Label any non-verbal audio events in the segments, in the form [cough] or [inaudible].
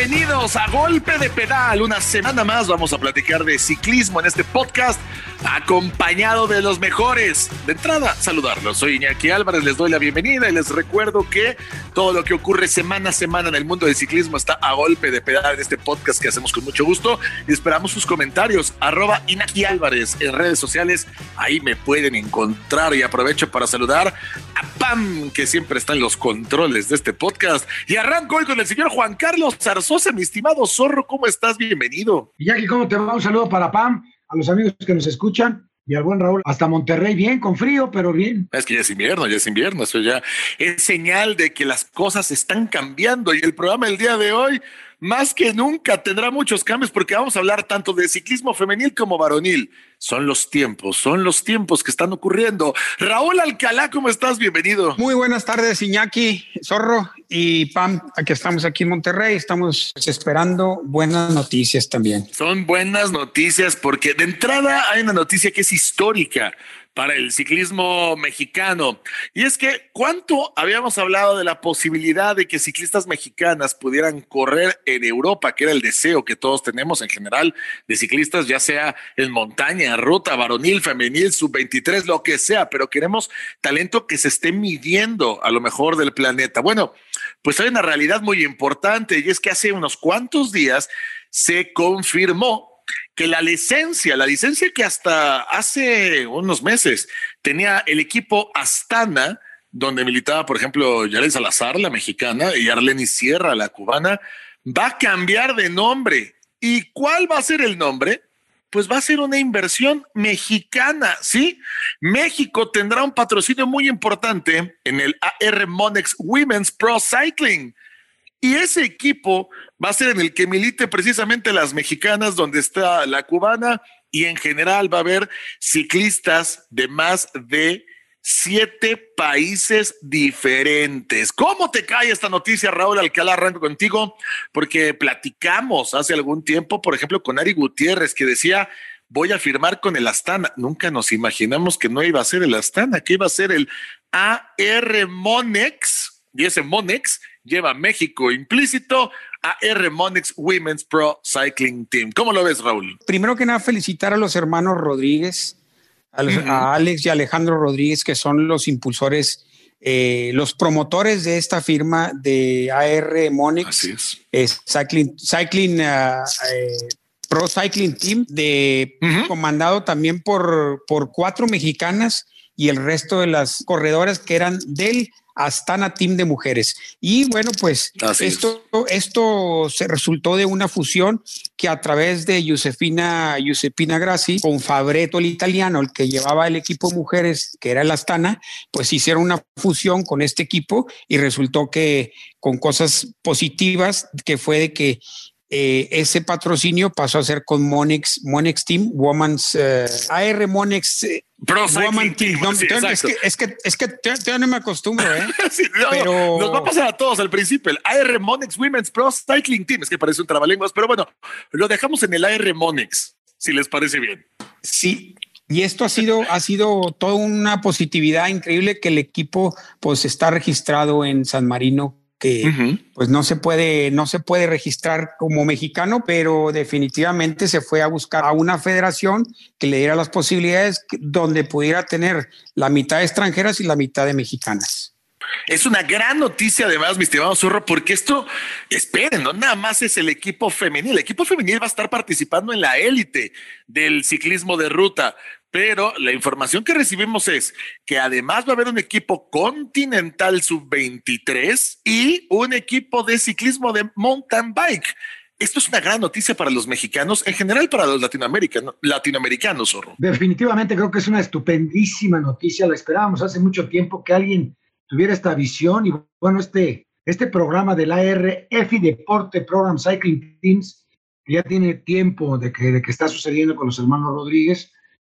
Bienvenidos a Golpe de Pedal. Una semana más vamos a platicar de ciclismo en este podcast acompañado de los mejores. De entrada, saludarlos. Soy Iñaki Álvarez, les doy la bienvenida y les recuerdo que todo lo que ocurre semana a semana en el mundo del ciclismo está a golpe de pedal en este podcast que hacemos con mucho gusto y esperamos sus comentarios. Arroba Iñaki Álvarez en redes sociales. Ahí me pueden encontrar y aprovecho para saludar a Pam, que siempre está en los controles de este podcast. Y arranco hoy con el señor Juan Carlos Zarzosa, mi estimado zorro. ¿Cómo estás? Bienvenido. Iñaki, ¿cómo te va? Un saludo para Pam a los amigos que nos escuchan y al buen Raúl, hasta Monterrey, bien, con frío, pero bien. Es que ya es invierno, ya es invierno, eso ya es señal de que las cosas están cambiando y el programa del día de hoy, más que nunca, tendrá muchos cambios porque vamos a hablar tanto de ciclismo femenil como varonil. Son los tiempos, son los tiempos que están ocurriendo. Raúl Alcalá, ¿cómo estás? Bienvenido. Muy buenas tardes, Iñaki, Zorro y Pam. Aquí estamos aquí en Monterrey, estamos esperando buenas noticias también. Son buenas noticias porque de entrada hay una noticia que es histórica para el ciclismo mexicano. Y es que, ¿cuánto habíamos hablado de la posibilidad de que ciclistas mexicanas pudieran correr en Europa, que era el deseo que todos tenemos en general de ciclistas, ya sea en montaña, ruta, varonil, femenil, sub-23, lo que sea, pero queremos talento que se esté midiendo a lo mejor del planeta. Bueno, pues hay una realidad muy importante y es que hace unos cuantos días se confirmó que la licencia, la licencia que hasta hace unos meses tenía el equipo Astana, donde militaba, por ejemplo, Yarel Salazar, la mexicana, y Arleni Sierra, la cubana, va a cambiar de nombre. ¿Y cuál va a ser el nombre? Pues va a ser una inversión mexicana, ¿sí? México tendrá un patrocinio muy importante en el AR Monex Women's Pro Cycling. Y ese equipo va a ser en el que milite precisamente las mexicanas, donde está la cubana, y en general va a haber ciclistas de más de siete países diferentes. ¿Cómo te cae esta noticia, Raúl Alcalá? Arranco contigo, porque platicamos hace algún tiempo, por ejemplo, con Ari Gutiérrez, que decía, voy a firmar con el Astana. Nunca nos imaginamos que no iba a ser el Astana, que iba a ser el AR Monex, y ese Monex lleva México implícito a R Monix Women's Pro Cycling Team. ¿Cómo lo ves, Raúl? Primero que nada, felicitar a los hermanos Rodríguez, a, Alex y Alejandro Rodríguez, que son los impulsores, eh, los promotores de esta firma de AR Monix. Así es. Cycling, Cycling uh, eh, Pro Cycling Team, de, comandado también por, por cuatro mexicanas y el resto de las corredoras que eran del Astana Team de mujeres. Y bueno, pues esto, esto se resultó de una fusión que a través de Josefina, Josepina Grassi con Fabreto, el italiano, el que llevaba el equipo mujeres, que era el Astana, pues hicieron una fusión con este equipo y resultó que con cosas positivas, que fue de que eh, ese patrocinio pasó a ser con Monex, Monex Team, Women's, eh, AR Monex eh, Woman Team. es, que, es que, es que no me acostumbro, ¿eh? [laughs] pero... Nos va a pasar a todos al principio. El AR Monex Women's Pro Cycling Team. Es que parece un trabalenguas, pero bueno, lo dejamos en el AR Monex, si les parece bien. Sí, y esto ha sido, ha sido toda una positividad increíble que el equipo pues está registrado en San Marino que pues no se puede no se puede registrar como mexicano, pero definitivamente se fue a buscar a una federación que le diera las posibilidades donde pudiera tener la mitad de extranjeras y la mitad de mexicanas. Es una gran noticia además, mi estimado Zorro, porque esto, esperen, no nada más es el equipo femenil. El equipo femenil va a estar participando en la élite del ciclismo de ruta, pero la información que recibimos es que además va a haber un equipo continental sub-23 y un equipo de ciclismo de mountain bike. Esto es una gran noticia para los mexicanos, en general para los latinoamericanos, latinoamericanos, Zorro. Definitivamente creo que es una estupendísima noticia. La esperábamos hace mucho tiempo que alguien tuviera esta visión y bueno, este, este programa del ARF Deporte Program Cycling Teams, ya tiene tiempo de que, de que está sucediendo con los hermanos Rodríguez,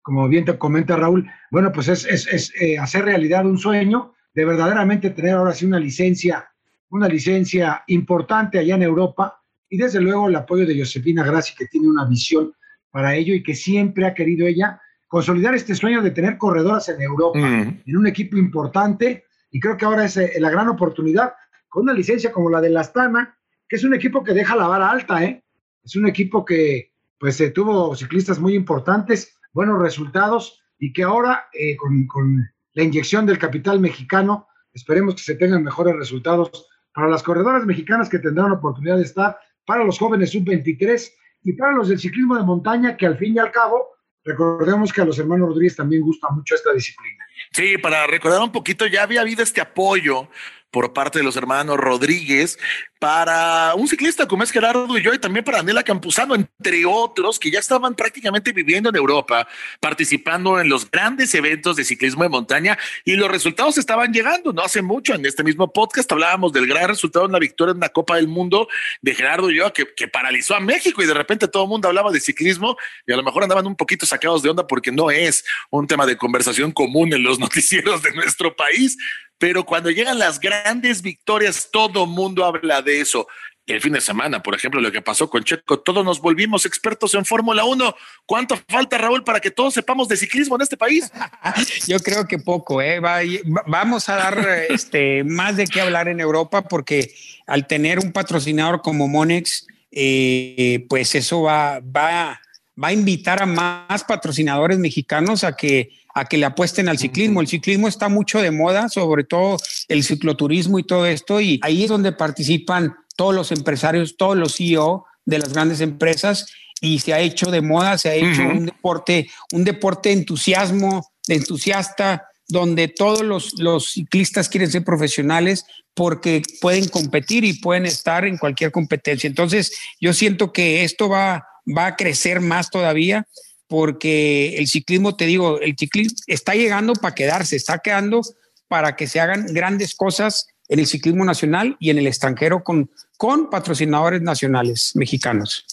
como bien te comenta Raúl, bueno, pues es, es, eh, hacer realidad un sueño de verdaderamente tener ahora sí una licencia, una licencia importante allá en Europa y desde luego el apoyo de Josefina Grassi, que tiene una visión para ello y que siempre ha querido ella consolidar este sueño de tener corredoras en Europa, en un equipo importante y creo que ahora es eh, la gran oportunidad con una licencia como la de la Astana, que es un equipo que deja la vara alta, ¿eh? Es un equipo que pues tuvo ciclistas muy importantes, buenos resultados y que ahora eh, con, con la inyección del capital mexicano, esperemos que se tengan mejores resultados para las corredoras mexicanas que tendrán oportunidad de estar, para los jóvenes sub-23 y para los del ciclismo de montaña, que al fin y al cabo, recordemos que a los hermanos Rodríguez también gusta mucho esta disciplina. Sí, para recordar un poquito, ya había habido este apoyo por parte de los hermanos Rodríguez para un ciclista como es Gerardo y yo y también para Daniela Campuzano, entre otros que ya estaban prácticamente viviendo en Europa, participando en los grandes eventos de ciclismo de montaña y los resultados estaban llegando. No hace mucho en este mismo podcast hablábamos del gran resultado en la victoria en la Copa del Mundo de Gerardo y yo que, que paralizó a México y de repente todo el mundo hablaba de ciclismo y a lo mejor andaban un poquito sacados de onda porque no es un tema de conversación común en los [laughs] noticieros de nuestro país pero cuando llegan las grandes victorias, todo mundo habla de eso. El fin de semana, por ejemplo, lo que pasó con Checo, todos nos volvimos expertos en Fórmula 1. ¿Cuánto falta, Raúl, para que todos sepamos de ciclismo en este país? [laughs] Yo creo que poco, ¿eh? vamos a dar [laughs] este, más de qué hablar en Europa porque al tener un patrocinador como Monex, eh, pues eso va, va, va a invitar a más patrocinadores mexicanos a que a que le apuesten al ciclismo. El ciclismo está mucho de moda, sobre todo el cicloturismo y todo esto, y ahí es donde participan todos los empresarios, todos los CEO de las grandes empresas y se ha hecho de moda, se ha hecho un deporte, un deporte de entusiasmo, de entusiasta, donde todos los, los ciclistas quieren ser profesionales porque pueden competir y pueden estar en cualquier competencia. Entonces, yo siento que esto va, va a crecer más todavía porque el ciclismo, te digo, el ciclismo está llegando para quedarse, está quedando para que se hagan grandes cosas en el ciclismo nacional y en el extranjero con, con patrocinadores nacionales mexicanos.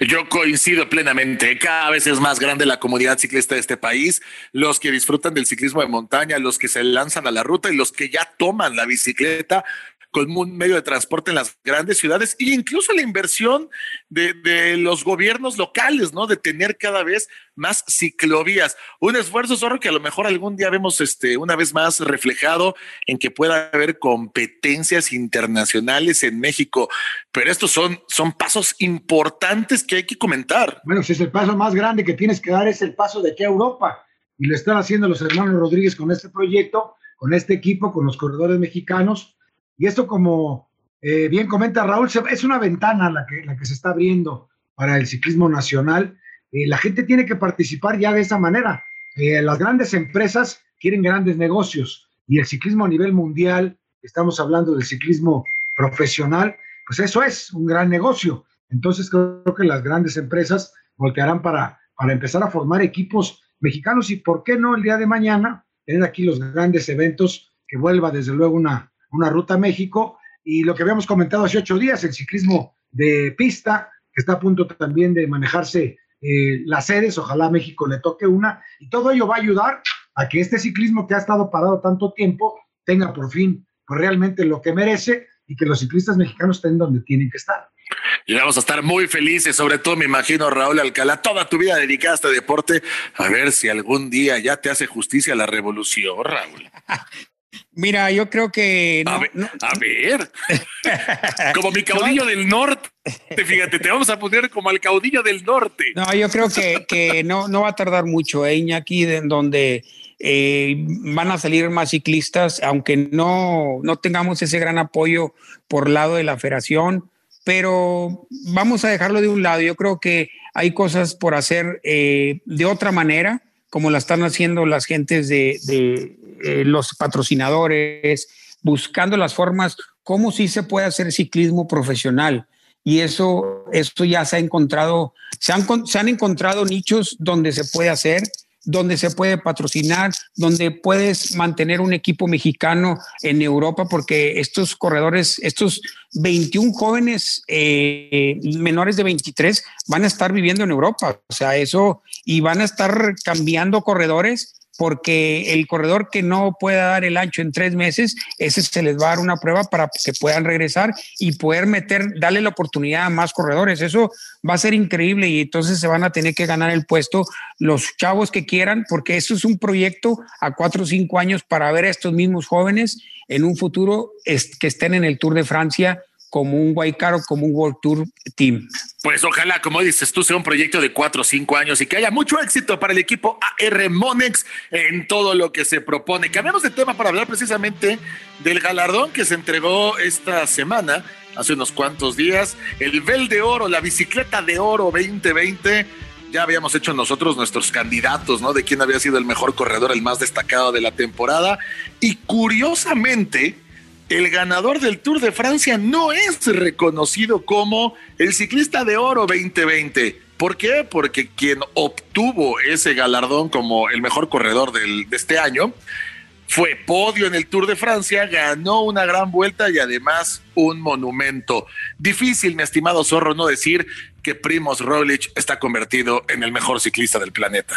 Yo coincido plenamente. Cada vez es más grande la comunidad ciclista de este país, los que disfrutan del ciclismo de montaña, los que se lanzan a la ruta y los que ya toman la bicicleta como un medio de transporte en las grandes ciudades e incluso la inversión de, los gobiernos locales, ¿no? De tener cada vez más ciclovías. Un esfuerzo, zorro, que a lo mejor algún día vemos este, una vez más reflejado en que pueda haber competencias internacionales en México. Pero estos son, son pasos importantes que hay que comentar. Bueno, si es el paso más grande que tienes que dar, es el paso de aquí a Europa. Y lo están haciendo los hermanos Rodríguez con este proyecto, con este equipo, con los corredores mexicanos y esto, como eh, bien comenta Raúl, es una ventana la que, la que se está abriendo para el ciclismo nacional. Eh, la gente tiene que participar ya de esa manera. Eh, las grandes empresas quieren grandes negocios y el ciclismo a nivel mundial, estamos hablando del ciclismo profesional, pues eso es un gran negocio. Entonces creo que las grandes empresas voltearán para, para empezar a formar equipos mexicanos y por qué no el día de mañana tener aquí los grandes eventos que vuelva desde luego una, una ruta a México, y lo que habíamos comentado hace ocho días, el ciclismo de pista, que está a punto también de manejarse eh, las sedes, ojalá México le toque una, y todo ello va a ayudar a que este ciclismo que ha estado parado tanto tiempo tenga por fin pues, realmente lo que merece y que los ciclistas mexicanos estén donde tienen que estar. Y vamos a estar muy felices, sobre todo me imagino Raúl Alcalá, toda tu vida dedicada a este deporte, a ver si algún día ya te hace justicia la revolución, Raúl. [laughs] Mira, yo creo que. a, ver, [laughs] como mi caudillo del norte. Fíjate, te vamos a poner como al caudillo del norte. No, yo creo que, que no, no va a tardar mucho, ¿eh, Iñaki? En donde eh, van a salir más ciclistas, aunque no, no tengamos ese gran apoyo por lado de la federación, pero vamos a dejarlo de un lado. Yo creo que hay cosas por hacer eh, de otra manera, como la están haciendo las gentes de eh, los patrocinadores, buscando las formas, cómo sí se puede hacer ciclismo profesional. Y eso, eso ya se ha encontrado, se han, se han encontrado nichos donde se puede hacer, donde se puede patrocinar, donde puedes mantener un equipo mexicano en Europa, porque estos corredores, estos 21 jóvenes eh, menores de 23 van a estar viviendo en Europa. O sea, eso, y van a estar cambiando corredores porque el corredor que no pueda dar el ancho en tres meses, ese se les va a dar una prueba para que puedan regresar y poder meter, darle la oportunidad a más corredores. Eso va a ser increíble y entonces se van a tener que ganar el puesto los chavos que quieran, porque eso es un proyecto a cuatro o cinco años para ver a estos mismos jóvenes en un futuro que estén en el Tour de Francia como un Guaycaro, como un World Tour Team. Pues ojalá, como dices tú, sea un proyecto de cuatro o cinco años y que haya mucho éxito para el equipo AR Monex en todo lo que se propone. Cambiamos de tema para hablar precisamente del galardón que se entregó esta semana, hace unos cuantos días, el Vel de Oro, la bicicleta de oro 2020 ya habíamos hecho nosotros nuestros candidatos, ¿no? De quién había sido el mejor corredor, el más destacado de la temporada. Y curiosamente, el ganador del Tour de Francia no es reconocido como el ciclista de oro 2020. ¿Por qué? Porque quien obtuvo ese galardón como el mejor corredor del, de este año fue podio en el Tour de Francia, ganó una gran vuelta y además un monumento. Difícil, mi estimado Zorro, no decir que Primoz Roglic está convertido en el mejor ciclista del planeta.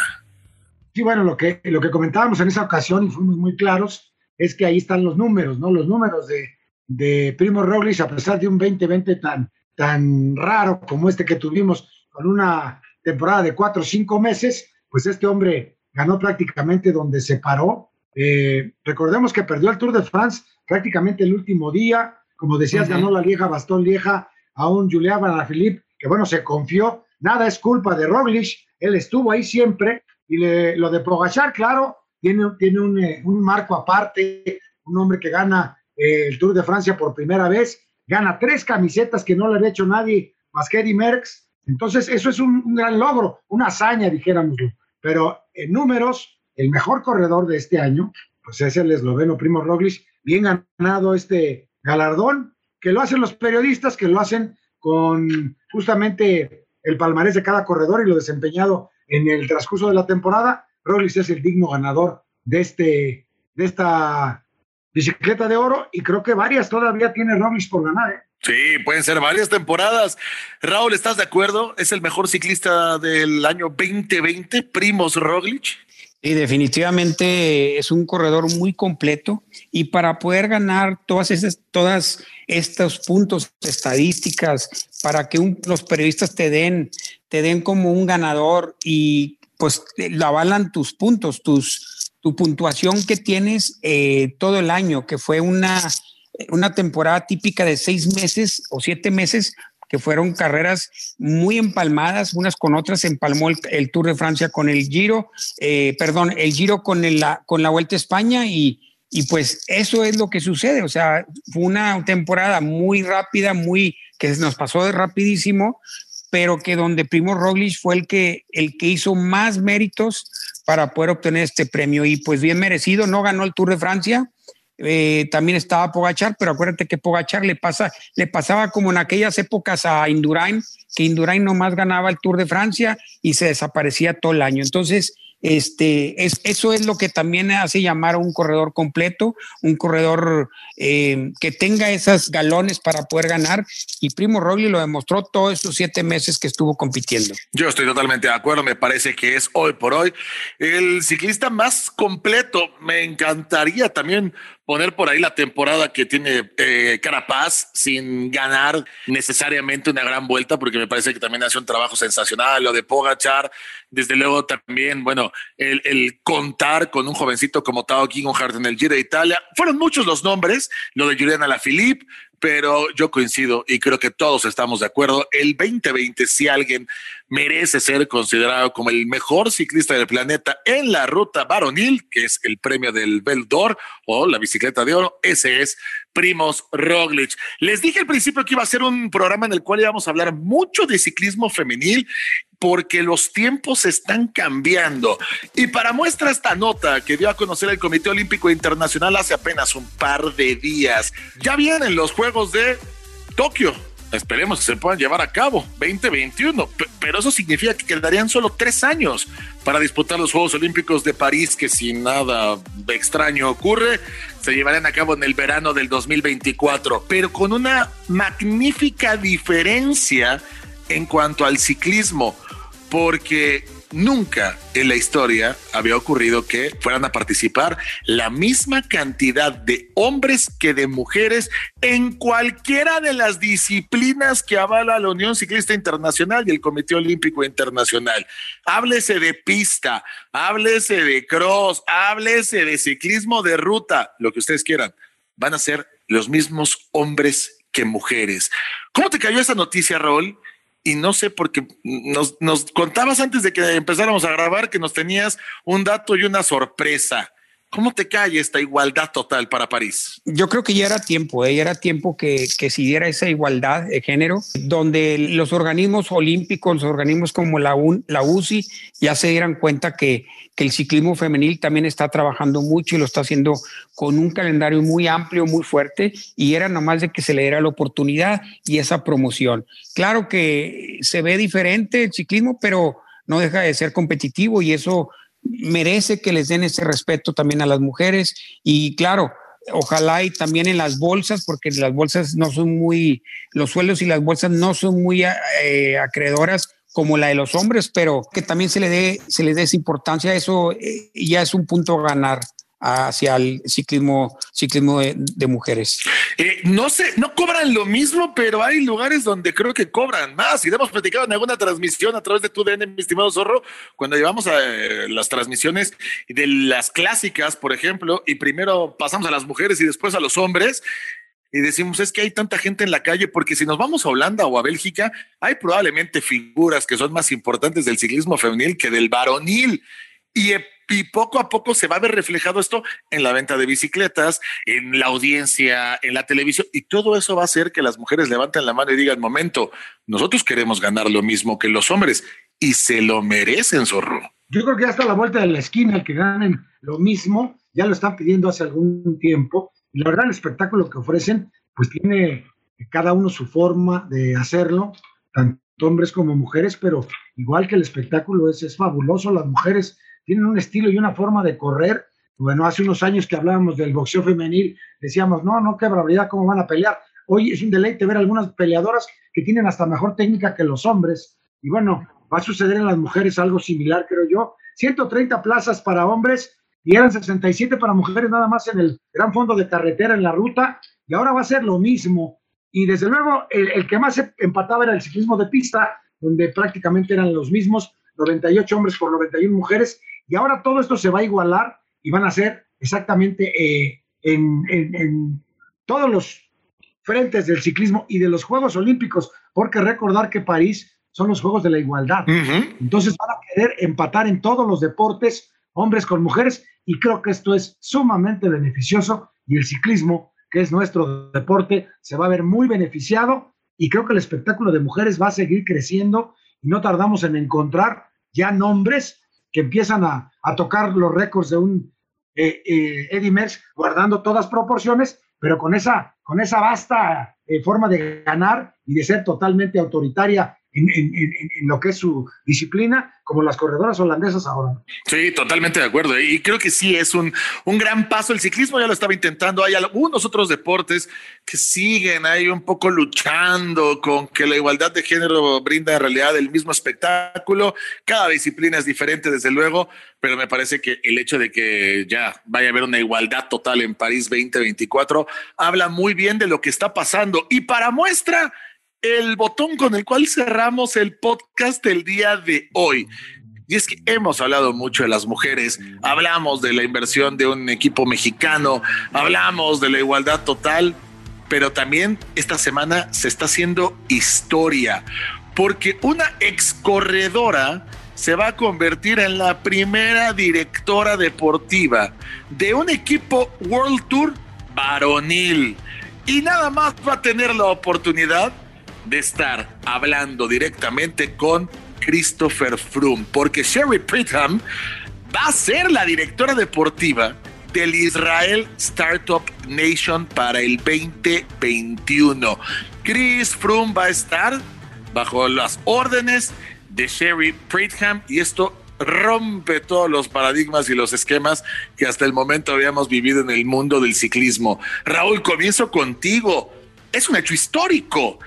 Sí, bueno, lo que, lo que comentábamos en esa ocasión y fuimos muy claros es que ahí están los números, ¿no? Los números de, de Primo Roglic, a pesar de un 2020 tan, tan raro como este que tuvimos, con una temporada de cuatro o cinco meses, pues este hombre ganó prácticamente donde se paró eh, recordemos que perdió el Tour de France prácticamente el último día. Como decías, ganó la Lieja, Bastón Lieja a un Julián Philippe, que bueno, se confió. Nada es culpa de Roglic, él estuvo ahí siempre. Y lo de Pogachar, claro, tiene, tiene un, eh, un, marco aparte, un hombre que gana eh, el Tour de Francia por primera vez, gana tres camisetas que no le había hecho nadie más que Eddie Merckx. Entonces, eso es un, gran logro, una hazaña, dijéramoslo. Pero en números, el mejor corredor de este año, pues es el esloveno Primo Roglic, bien ganado este galardón, que lo hacen los periodistas, que lo hacen con justamente el palmarés de cada corredor y lo desempeñado en el transcurso de la temporada. Roglic es el digno ganador de, este, de esta bicicleta de oro y creo que varias todavía tiene Roglic por ganar. ¿eh? Sí, pueden ser varias temporadas. Raúl, ¿estás de acuerdo? ¿Es el mejor ciclista del año 2020, Primos Roglic? Y definitivamente es un corredor muy completo y para poder ganar todas esas, todas estos puntos estadísticas, para que los periodistas te den, te den como un ganador y pues lo avalan tus puntos, tus, tu puntuación que tienes eh, todo el año, que fue una, una temporada típica de seis meses o siete meses que fueron carreras muy empalmadas, unas con otras, empalmó el, Tour de Francia con el Giro, eh, perdón, el Giro con, la, con la Vuelta a España y, y pues eso es lo que sucede, o sea, fue una temporada muy rápida, muy que nos pasó de rapidísimo, pero que donde Primo Roglic fue el que, el que hizo más méritos para poder obtener este premio. Y pues bien merecido, no ganó el Tour de Francia, eh, también estaba Pogachar, pero acuérdate que Pogachar le, pasa, le pasaba como en aquellas épocas a Indurain, que Indurain nomás ganaba el Tour de Francia y se desaparecía todo el año. Entonces, este, es, eso es lo que también hace llamar a un corredor completo, un corredor eh, que tenga esas galones para poder ganar. Y Primo Rogli lo demostró todos estos siete meses que estuvo compitiendo. Yo estoy totalmente de acuerdo. Me parece que es hoy por hoy el ciclista más completo. Me encantaría también poner por ahí la temporada que tiene eh, Carapaz sin ganar necesariamente una gran vuelta, porque me parece que también hace un trabajo sensacional. Lo de Pogachar, desde luego también, bueno, el, contar con un jovencito como Tao Kinghart en el Giro de Italia. Fueron muchos los nombres, lo de Juliana Lafilippe, pero yo coincido y creo que todos estamos de acuerdo. El 2020, si alguien merece ser considerado como el mejor ciclista del planeta en la ruta varonil, que es el premio del Beldor o la bicicleta de oro, ese es Primos Roglic. Les dije al principio que iba a ser un programa en el cual íbamos a hablar mucho de ciclismo femenil porque los tiempos están cambiando. Y para muestra esta nota que dio a conocer el Comité Olímpico Internacional hace apenas un par de días, ya vienen los Juegos de Tokio esperemos que se puedan llevar a cabo 2021, pero eso significa que quedarían solo tres años para disputar los Juegos Olímpicos de París, que si nada extraño ocurre, se llevarán a cabo en el verano del 2024, pero con una magnífica diferencia en cuanto al ciclismo, porque Nunca en la historia había ocurrido que fueran a participar la misma cantidad de hombres que de mujeres en cualquiera de las disciplinas que avala la Unión Ciclista Internacional y el Comité Olímpico Internacional. Háblese de pista, háblese de cross, háblese de ciclismo de ruta, lo que ustedes quieran. Van a ser los mismos hombres que mujeres. ¿Cómo te cayó esa noticia, Raúl? Y no sé, porque nos, nos contabas antes de que empezáramos a grabar que nos tenías un dato y una sorpresa. ¿Cómo te cae esta igualdad total para París? Yo creo que ya era tiempo, ¿eh? ya era tiempo que, que se diera esa igualdad de género, donde los organismos olímpicos, los organismos como la, la UCI, ya se dieran cuenta que, que el ciclismo femenil también está trabajando mucho y lo está haciendo con un calendario muy amplio, muy fuerte, y era nomás de que se le diera la oportunidad y esa promoción. Claro que se ve diferente el ciclismo, pero no deja de ser competitivo y eso merece que les den ese respeto también a las mujeres. Y claro, ojalá y también en las bolsas, porque las bolsas no son muy, los sueldos y las bolsas no son muy eh, acreedoras como la de los hombres, pero que también se le dé, se le dé esa importancia, eso eh, ya es un punto a ganar hacia el ciclismo, ciclismo de, mujeres. Eh, no sé, no cobran lo mismo, pero hay lugares donde creo que cobran más. Y hemos platicado en alguna transmisión a través de tu DN, mi estimado Zorro, cuando llevamos a eh, las transmisiones de las clásicas, por ejemplo, y primero pasamos a las mujeres y después a los hombres. Y decimos, es que hay tanta gente en la calle, porque si nos vamos a Holanda o a Bélgica, hay probablemente figuras que son más importantes del ciclismo femenil que del varonil. Y y poco a poco se va a ver reflejado esto en la venta de bicicletas, en la audiencia, en la televisión, y todo eso va a hacer que las mujeres levanten la mano y digan, momento, nosotros queremos ganar lo mismo que los hombres, y se lo merecen, zorro. Yo creo que hasta la vuelta de la esquina el que ganen lo mismo, ya lo están pidiendo hace algún tiempo, y la verdad el espectáculo que ofrecen, pues tiene cada uno su forma de hacerlo, tanto hombres como mujeres, pero igual que el espectáculo es, es fabuloso, las mujeres tienen un estilo y una forma de correr. Bueno, hace unos años que hablábamos del boxeo femenil, decíamos, no, no, qué barbaridad, cómo van a pelear. Hoy es un deleite ver algunas peleadoras que tienen hasta mejor técnica que los hombres. Y bueno, va a suceder en las mujeres algo similar, creo yo. 130 plazas para hombres y eran 67 para mujeres nada más en el gran fondo de carretera en la ruta. Y ahora va a ser lo mismo. Y desde luego, el, que más empataba era el ciclismo de pista, donde prácticamente eran los mismos, 98 hombres por 91 mujeres, y ahora todo esto se va a igualar y van a ser exactamente eh, en, todos los frentes del ciclismo y de los Juegos Olímpicos, porque recordar que París son los Juegos de la Igualdad. Entonces van a querer empatar en todos los deportes, hombres con mujeres, y creo que esto es sumamente beneficioso y el ciclismo, que es nuestro deporte, se va a ver muy beneficiado y creo que el espectáculo de mujeres va a seguir creciendo y no tardamos en encontrar ya nombres que empiezan a, tocar los récords de un eh, eh, Eddie Merckx guardando todas proporciones, pero con esa, con esa vasta eh, forma de ganar y de ser totalmente autoritaria en, lo que es su disciplina, como las corredoras holandesas ahora. Sí, totalmente de acuerdo. Y creo que sí es un, un gran paso. El ciclismo ya lo estaba intentando. Hay algunos otros deportes que siguen ahí un poco luchando con que la igualdad de género brinda en realidad el mismo espectáculo. Cada disciplina es diferente, desde luego, pero me parece que el hecho de que ya vaya a haber una igualdad total en París 2024 habla muy bien de lo que está pasando. Y para muestra, el botón con el cual cerramos el podcast del día de hoy. Y es que hemos hablado mucho de las mujeres, hablamos de la inversión de un equipo mexicano, hablamos de la igualdad total, pero también esta semana se está haciendo historia, porque una ex corredora se va a convertir en la primera directora deportiva de un equipo World Tour varonil. Y nada más va a tener la oportunidad de estar hablando directamente con Christopher Froome, porque Sherry Pritham va a ser la directora deportiva del Israel Startup Nation para el 2021. Chris Froome va a estar bajo las órdenes de Sherry Pritham y esto rompe todos los paradigmas y los esquemas que hasta el momento habíamos vivido en el mundo del ciclismo. Raúl, comienzo contigo. Es un hecho histórico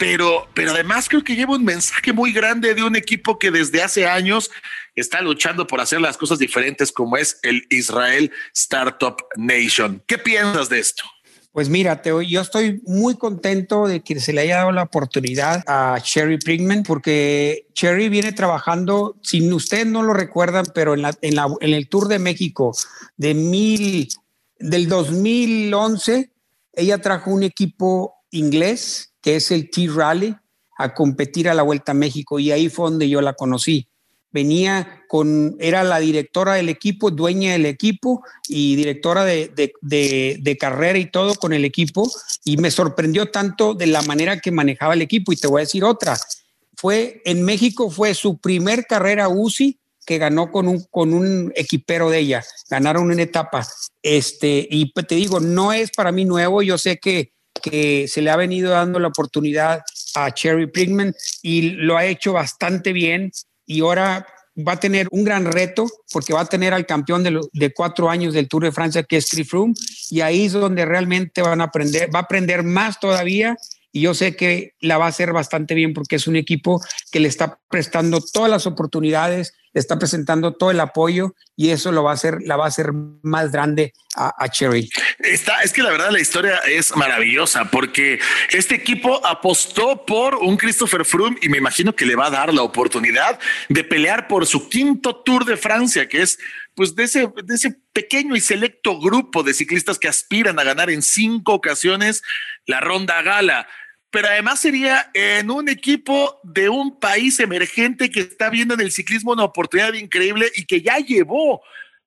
pero, pero además creo que lleva un mensaje muy grande de un equipo que desde hace años está luchando por hacer las cosas diferentes como es el Israel Startup Nation. ¿Qué piensas de esto? Pues mira, Teo, yo estoy muy contento de que se le haya dado la oportunidad a Sherry Prigman porque Sherry viene trabajando, si ustedes no lo recuerdan, pero en, la, en, la, en el Tour de México de mil, del 2011, ella trajo un equipo inglés, que es el T-Rally, a competir a la Vuelta a México y ahí fue donde yo la conocí. Venía con, era la directora del equipo, dueña del equipo y directora de, de, carrera y todo con el equipo y me sorprendió tanto de la manera que manejaba el equipo y te voy a decir otra. Fue en México, fue su primer carrera UCI que ganó con un, con un equipero de ella, ganaron una etapa. Este, y te digo, no es para mí nuevo, yo sé que que se le ha venido dando la oportunidad a Cherry Prigman y lo ha hecho bastante bien y ahora va a tener un gran reto porque va a tener al campeón de, cuatro años del Tour de Francia que es Chris Froome y ahí es donde realmente van a aprender, va a aprender más todavía y yo sé que la va a hacer bastante bien porque es un equipo que le está prestando todas las oportunidades, le está presentando todo el apoyo y eso lo va a hacer, la va a hacer más grande a, Cherry. Está, es que la verdad la historia es maravillosa porque este equipo apostó por un Christopher Froome y me imagino que le va a dar la oportunidad de pelear por su quinto Tour de Francia, que es pues de ese, de ese pequeño y selecto grupo de ciclistas que aspiran a ganar en cinco ocasiones la ronda gala pero además sería en un equipo de un país emergente que está viendo en el ciclismo una oportunidad increíble y que ya llevó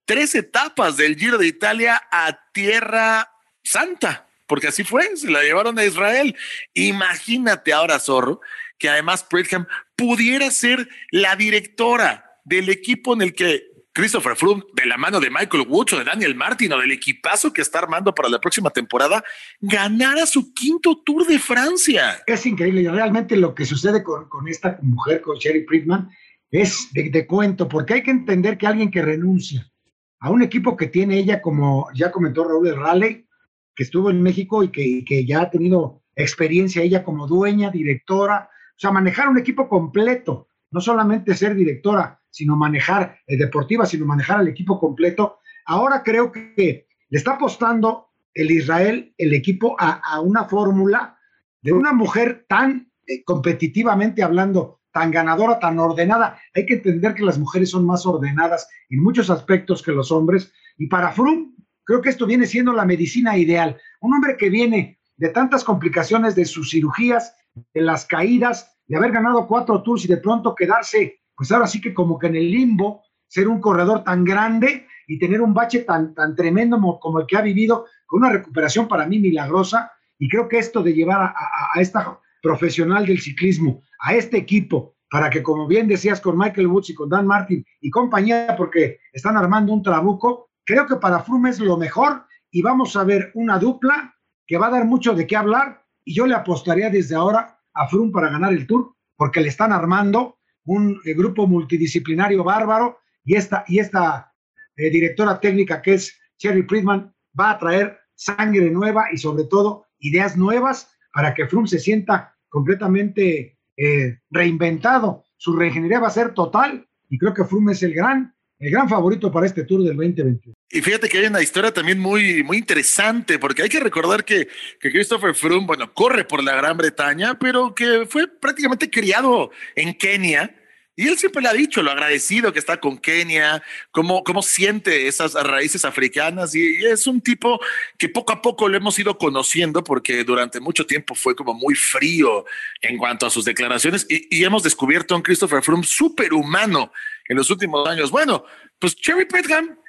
tres etapas del Giro de Italia a Tierra Santa, porque así fue, se la llevaron a Israel. Imagínate ahora, Zorro, que además Pridham pudiera ser la directora del equipo en el que Christopher Froome, de la mano de Michael Woods o de Daniel Martin o del equipazo que está armando para la próxima temporada, ganara su quinto Tour de Francia. Es increíble. Y realmente lo que sucede con, esta mujer, con Sherry Friedman, es de, cuento, porque hay que entender que alguien que renuncia a un equipo que tiene ella, como ya comentó Raúl Raleigh, que estuvo en México y que, que ya ha tenido experiencia ella como dueña, directora, o sea, manejar un equipo completo, no solamente ser directora, sino manejar eh, deportiva, sino manejar al equipo completo. Ahora creo que le está apostando el Israel, el equipo, a, una fórmula de una mujer tan eh, competitivamente hablando, tan ganadora, tan ordenada. Hay que entender que las mujeres son más ordenadas en muchos aspectos que los hombres. Y para Froome, creo que esto viene siendo la medicina ideal. Un hombre que viene de tantas complicaciones de sus cirugías, de las caídas, de haber ganado cuatro tours y de pronto quedarse pues ahora sí que como que en el limbo, ser un corredor tan grande y tener un bache tan, tan tremendo como, el que ha vivido, con una recuperación para mí milagrosa, y creo que esto de llevar a, esta profesional del ciclismo, a este equipo, para que como bien decías con Michael Woods y con Dan Martin y compañía, porque están armando un trabuco, creo que para Froome es lo mejor. Y vamos a ver una dupla que va a dar mucho de qué hablar. Y yo le apostaría desde ahora a Froome para ganar el Tour porque le están armando un eh, grupo multidisciplinario bárbaro y esta, y esta eh, directora técnica que es Sherry Friedman va a traer sangre nueva y sobre todo ideas nuevas para que Froome se sienta completamente eh, reinventado. Su reingeniería va a ser total y creo que Froome es el gran, el gran favorito para este Tour del 2021. Y fíjate que hay una historia también muy, muy interesante, porque hay que recordar que, que Christopher Froome, bueno, corre por la Gran Bretaña, pero que fue prácticamente criado en Kenia. Y él siempre le ha dicho lo agradecido que está con Kenia, cómo, cómo siente esas raíces africanas. Y, es un tipo que poco a poco lo hemos ido conociendo porque durante mucho tiempo fue como muy frío en cuanto a sus declaraciones. Y, hemos descubierto a un Christopher Froome súper humano en los últimos años. Bueno, pues Cherry Petham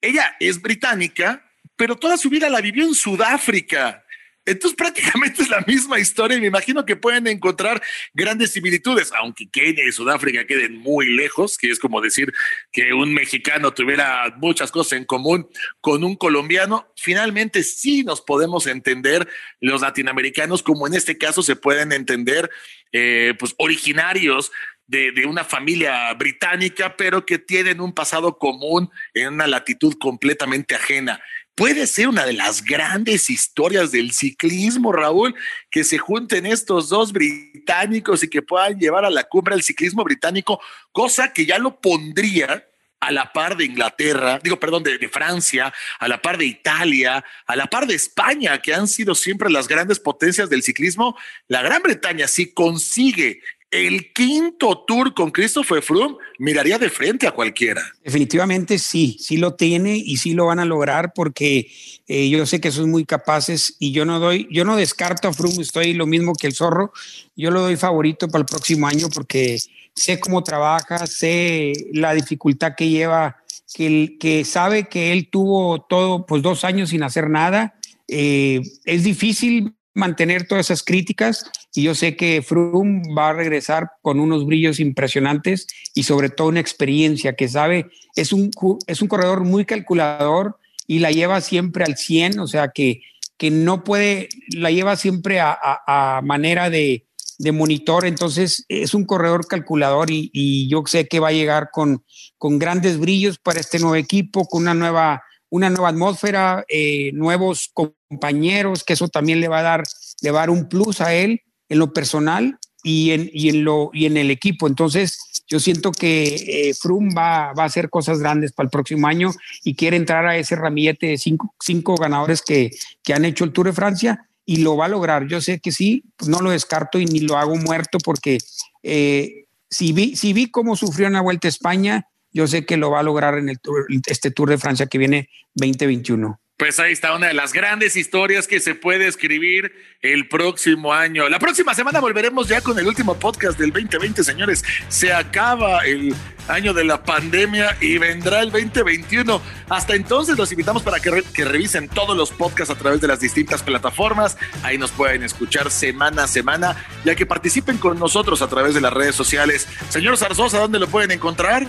ella es británica, pero toda su vida la vivió en Sudáfrica. Entonces [laughs] prácticamente es la misma historia y me imagino que pueden encontrar grandes similitudes, aunque Kenia y Sudáfrica queden muy lejos, que es como decir que un mexicano tuviera muchas cosas en común con un colombiano, finalmente sí nos podemos entender los latinoamericanos como en este caso se pueden entender eh, pues originarios de, una familia británica, pero que tienen un pasado común en una latitud completamente ajena. Puede ser una de las grandes historias del ciclismo, Raúl, que se junten estos dos británicos y que puedan llevar a la cumbre el ciclismo británico, cosa que ya lo pondría a la par de Inglaterra, digo, perdón, de, de, Francia, a la par de Italia, a la par de España, que han sido siempre las grandes potencias del ciclismo, la Gran Bretaña, si consigue el quinto tour con Christopher Froome miraría de frente a cualquiera. Definitivamente sí, sí lo tiene y sí lo van a lograr porque eh, yo sé que son muy capaces y yo no doy, yo no descarto a Froome, estoy lo mismo que el zorro, yo lo doy favorito para el próximo año porque sé cómo trabaja, sé la dificultad que lleva, que, sabe que él tuvo todo, pues dos años sin hacer nada. Eh, es difícil mantener todas esas críticas y yo sé que Froome va a regresar con unos brillos impresionantes y sobre todo una experiencia que sabe, es un, es un corredor muy calculador y la lleva siempre al 100, o sea que, que no puede, la lleva siempre a, manera de, de, monitor, entonces es un corredor calculador y, y, yo sé que va a llegar con, con grandes brillos para este nuevo equipo, con una nueva una nueva atmósfera, eh, nuevos compañeros, que eso también le va a dar, le va a dar un plus a él en lo personal y en, y en, lo, y en el equipo. Entonces, yo siento que eh, va, va, a hacer cosas grandes para el próximo año y quiere entrar a ese ramillete de cinco, cinco ganadores que, que, han hecho el Tour de Francia y lo va a lograr. Yo sé que sí, no lo descarto y ni lo hago muerto porque eh, si, vi, si vi cómo sufrió en la Vuelta a España, yo sé que lo va a lograr en el este Tour de Francia que viene 2021. Pues ahí está una de las grandes historias que se puede escribir el próximo año. La próxima semana volveremos ya con el último podcast del 2020, señores. Se acaba el año de la pandemia y vendrá el 2021. Hasta entonces los invitamos para que, que, revisen todos los podcasts a través de las distintas plataformas. Ahí nos pueden escuchar semana a semana, ya que participen con nosotros a través de las redes sociales. Señor Zarzosa, ¿dónde lo pueden encontrar?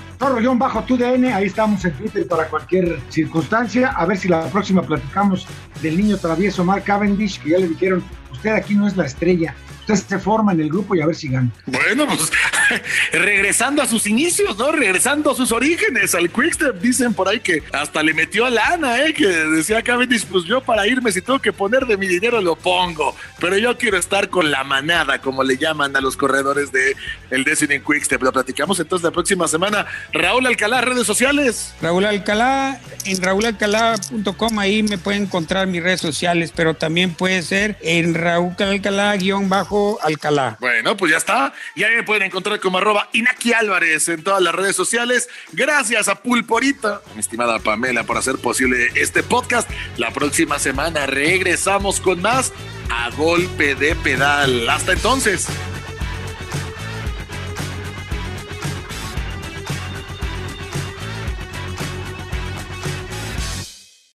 Bajo tu DN, ahí estamos en Twitter para cualquier circunstancia. A ver si la próxima platicamos del niño travieso Mark Cavendish, que ya le dijeron, usted aquí no es la estrella, se forma en el grupo y a ver si gana. Bueno, pues [laughs] regresando a sus inicios, ¿no? Regresando a sus orígenes, al Quickstep, dicen por ahí que hasta le metió a lana, ¿eh? Que decía Cavendish, pues yo para irme si tengo que poner de mi dinero lo pongo, pero yo quiero estar con la manada, como le llaman a los corredores de el Destiny Quickstep. Lo platicamos entonces la próxima semana. Raúl Alcalá, redes sociales. Raúl Alcalá, en raulalcalá.com, ahí me pueden encontrar mis redes sociales, pero también puede ser en Raúl Alcalá. Bueno, pues ya está. Y ahí me pueden encontrar como arroba Inaki Álvarez en todas las redes sociales. Gracias a Pulporita, mi estimada Pamela, por hacer posible este podcast. La próxima semana regresamos con más a golpe de pedal. Hasta entonces.